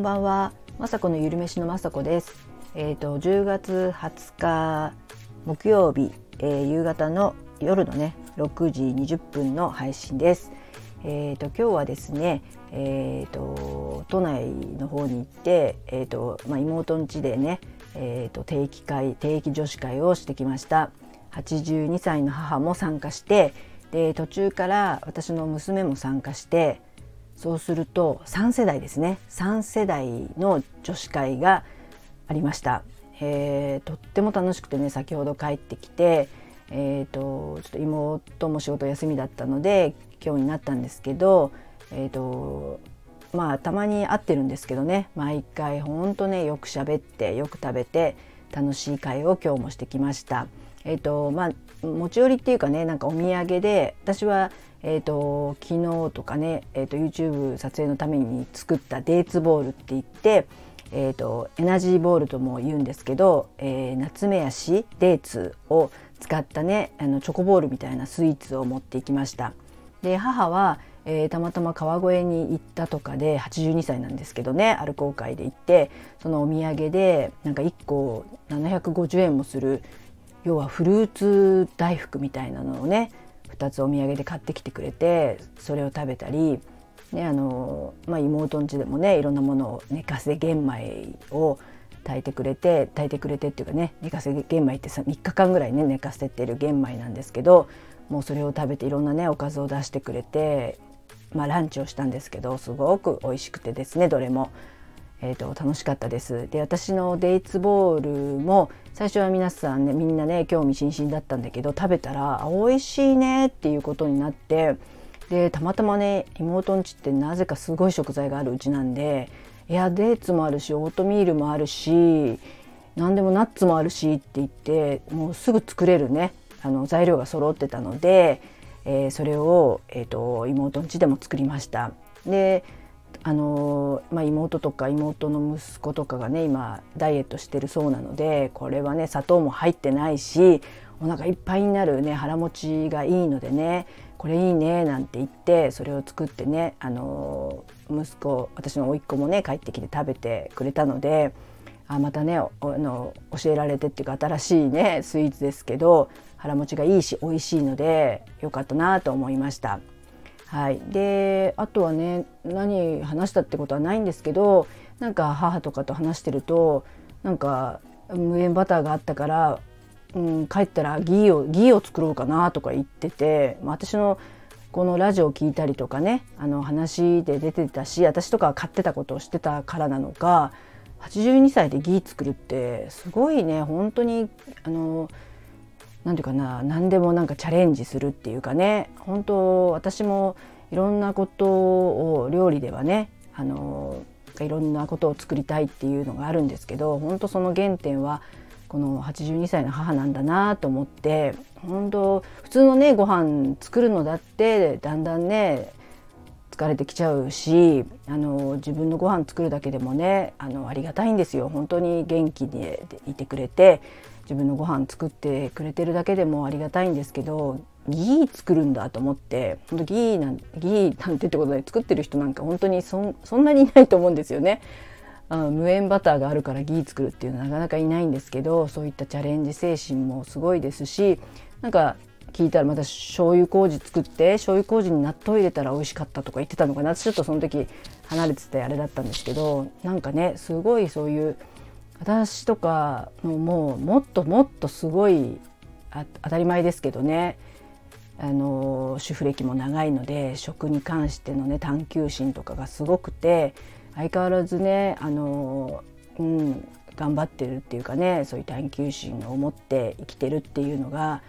んばんは、まさこのゆるめしのまさこです。えっ、ー、と10月20日木曜日、えー、夕方の夜のね6時20分の配信です。えっ、ー、と今日はですね、えっ、と都内の方に行って、えっ、とまあ、妹ん家でね、えっ、と定期会定期女子会をしてきました。82歳の母も参加してで途中から私の娘も参加してそうすると3世代ですね。3世代の女子会がありました、えー、とっても楽しくてね先ほど帰ってきて、えーと、ちょっと妹も仕事休みだったので今日になったんですけど、えーとまあたまに会ってるんですけどね。毎回ほんとねよく喋ってよく食べて楽しい会を今日もしてきました。えーとまあ、持ち寄りっていうかねなんかお土産で私はえーと、昨日とかね、えーと、YouTube 撮影のために作ったデーツボールって言って、えーと、エナジーボールとも言うんですけど、えー、夏目やしデーツを使ったねあのチョコボールみたいなスイーツを持っていきました。で母は、えー、たまたま川越に行ったとかで82歳なんですけどねアルコー会で行ってそのお土産でなんか1個750円もする要はフルーツ大福みたいなのをね2つお土産で買ってきてくれてそれを食べたり、ねあのまあ、妹ん家でもねいろんなものを寝かせ玄米を炊いてくれて炊いてくれてっていうかね寝かせ玄米ってさ3日間ぐらいね寝かせてる玄米なんですけどもうそれを食べていろんなねおかずを出してくれて、まあ、ランチをしたんですけどすごく美味しくてですねどれも。えーと、楽しかったです。で私のデイツボールも最初は皆さんねみんなね興味津々だったんだけど食べたら美味しいねっていうことになってでたまたまね妹んちってなぜかすごい食材があるうちなんでいやデーツもあるしオートミールもあるし何でもナッツもあるしって言ってもうすぐ作れるねあの材料が揃ってたので、えー、それを、えーと、妹んちでも作りました。であのまあ、妹とか妹の息子とかがね今ダイエットしてるそうなのでこれはね砂糖も入ってないしお腹いっぱいになるね腹持ちがいいのでねこれいいねなんて言ってそれを作ってねあの息子私の甥っ子もね帰ってきて食べてくれたのであまたねあの教えられてっていうか新しいねスイーツですけど腹持ちがいいし美味しいのでよかったなと思いました。はい、であとはね何話したってことはないんですけどなんか母とかと話してるとなんか無塩バターがあったから、うん、帰ったらギーをギーを作ろうかなとか言ってて、まあ、私のこのラジオを聞いたりとかねあの話で出てたし私とか買ってたことをしてたからなのか82歳でギー作るってすごいね本当にあの何て言うかな何でもなんかチャレンジするっていうかね。本当私もいろんなことを料理ではねあのいろんなことを作りたいっていうのがあるんですけど本当その原点はこの82歳の母なんだなと思って本当普通のねご飯作るのだってだんだんね疲れてきちゃうしあの自分のご飯作るだけでもねあのありがたいんですよ。本当に元気でいてくれて。自分のご飯作ってくれてるだけでもありがたいんですけどギー作るんだと思って本当ギーなんギーなんてってことで作ってる人なんか本当にそそんなにいないと思うんですよね。あ無塩バターがあるからギー作るっていうのはなかなかいないんですけどそういったチャレンジ精神もすごいですしなんか聞いたらまた醤油麹作って醤油麹に納豆入れたら美味しかったとか言ってたのかなちょっとその時離れててあれだったんですけどなんかねすごいそういう私とかのもうもっともっとすごい当たり前ですけどね。あの主婦歴も長いので食に関してのね探求心とかがすごくて相変わらずねあの、うん、頑張ってるっていうかねそういう探求心を持って生きてるっていうのが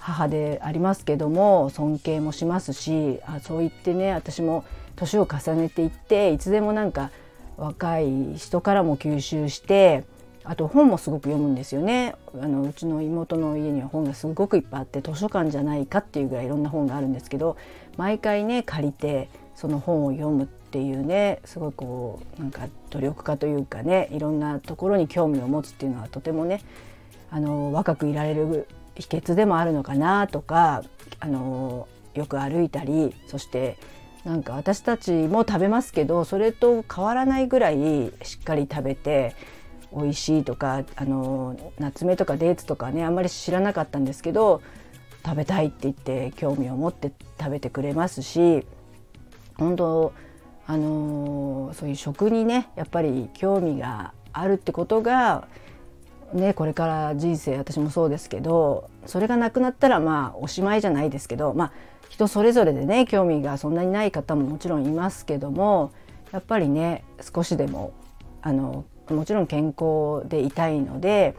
母でありますけども尊敬もしますしあそう言ってね私も年を重ねていっていつでもなんか若い人からも吸収してあと本もすごく読むんですよね。あのうちの妹の家には本がすごくいっぱいあって図書館じゃないかっていうぐらいいろんな本があるんですけど毎回ね借りてその本を読むっていうねすごいこうなんか努力家というかねいろんなところに興味を持つっていうのはとてもねあの若くいられる秘訣でもあるのかなとかあのよく歩いたりそしてなんか私たちも食べますけどそれと変わらないぐらいしっかり食べて美味しいとかあのナツメとかデーツとかねあんまり知らなかったんですけど食べたいって言って興味を持って食べてくれますし本当あのそういう食にねやっぱり興味があるってことがねこれから人生私もそうですけどそれがなくなったらまあおしまいじゃないですけどまあ人それぞれでね興味がそんなにない方ももちろんいますけどもやっぱりね少しでもあのもちろん健康でいたいので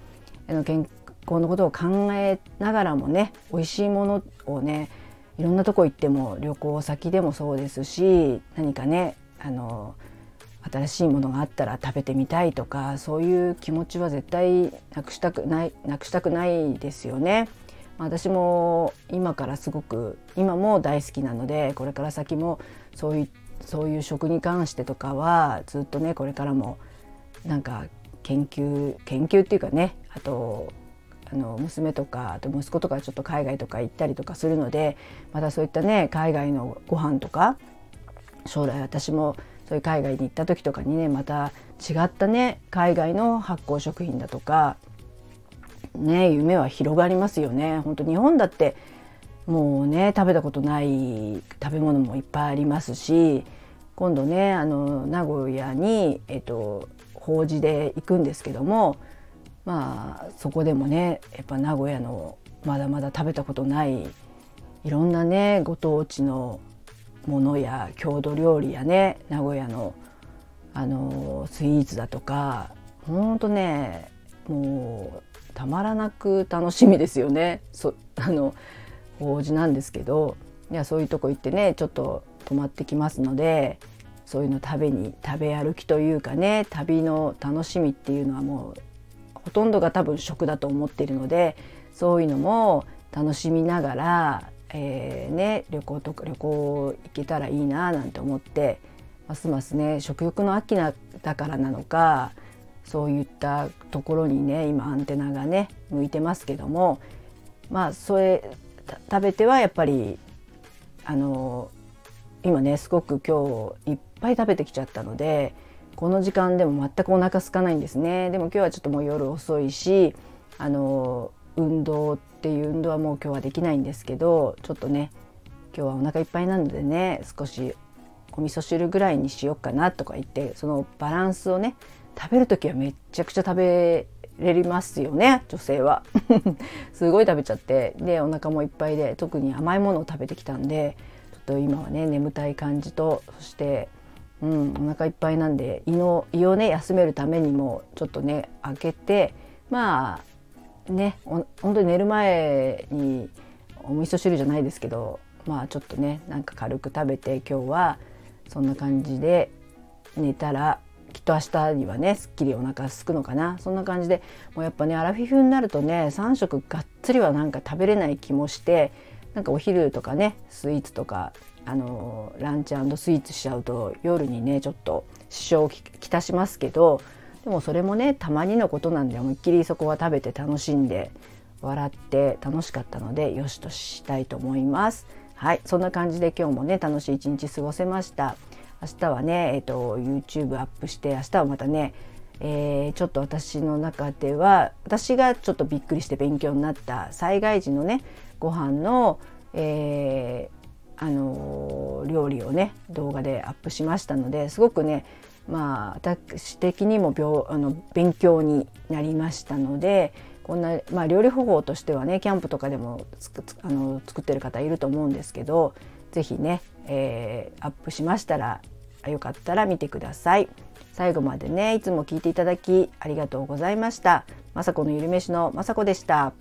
あの健康のことを考えながらもね美味しいものをねいろんなとこ行っても旅行先でもそうですし何かねあの新しいものがあったら食べてみたいとかそういう気持ちは絶対なくしたくないなくしたくないですよね。私も今からすごく今も大好きなのでこれから先もそういうそういう食に関してとかはずっとねこれからもなんか研究研究っていうかねあとあの娘とかあと息子とかちょっと海外とか行ったりとかするのでまたそういったね海外のご飯とか将来私もそういう海外に行った時とかにねまた違ったね海外の発酵食品だとかね夢は広がりますよね。本当日本だってもうね食べたことない食べ物もいっぱいありますし今度ねあの名古屋に、えっと、法事で行くんですけどもまあそこでもねやっぱ名古屋のまだまだ食べたことないいろんなねご当地のものや郷土料理やね名古屋のあのスイーツだとかほんとねもうたまらなく楽しみですよね。そ あの法事なんですけどいやそういうとこ行ってねちょっと泊まってきますのでそういうの食べに食べ歩きというかね旅の楽しみっていうのはもうほとんどが多分食だと思っているのでそういうのも楽しみながら、えー、ね、旅行とか旅行行けたらいいななんて思ってますますね食欲の秋なだからなのかそういったところにね今アンテナがね向いてますけどもまあそれ食べてはやっぱりあの今ねすごく今日いっぱい食べてきちゃったのでこの時間でも全くお腹空かないんですね。でも今日はちょっともう夜遅いしあの運動っていう運動はもう今日はできないんですけどちょっとね今日はお腹いっぱいなのでね少しお味噌汁ぐらいにしようかなとか言ってそのバランスをね食べる時はめっちゃくちゃ食べれますよね女性は。すごい食べちゃって。でお腹もいっぱいで特に甘いものを食べてきたんでちょっと今はね眠たい感じとそしてうん、お腹いっぱいなんで胃の胃をね休めるためにもちょっとね開けてまあね本当に寝る前にお味噌汁じゃないですけどまあちょっとねなんか軽く食べて今日はそんな感じで寝たらきっと明日にはねすっきりお腹すくのかな。そんな感じでもうやっぱねアラフィフになるとね3食がっつりはなんか食べれない気もしてなんかお昼とかねスイーツとかあのランチスイーツしちゃうと夜にねちょっと支障をきたしますけどでもそれもねたまにのことなんで思いっきりそこは食べて楽しんで笑って楽しかったのでよしとしたいと思います。はいそんな感じで今日もね楽しい一日過ごせました。明日はね、えーと、YouTube アップして明日はまたね、えー、ちょっと私の中では私がちょっとびっくりして勉強になった災害時のねご飯の、えーあの料理をね動画でアップしましたのですごくねまあ私的にも病あの勉強になりましたのでこんな、まあ、料理方法としてはねキャンプとかでもあの作ってる方いると思うんですけど是非ね、えー、アップしましたらよかったら見てください。最後までねいつも聞いていただきありがとうございました。まさこのゆるめしのまさこでした。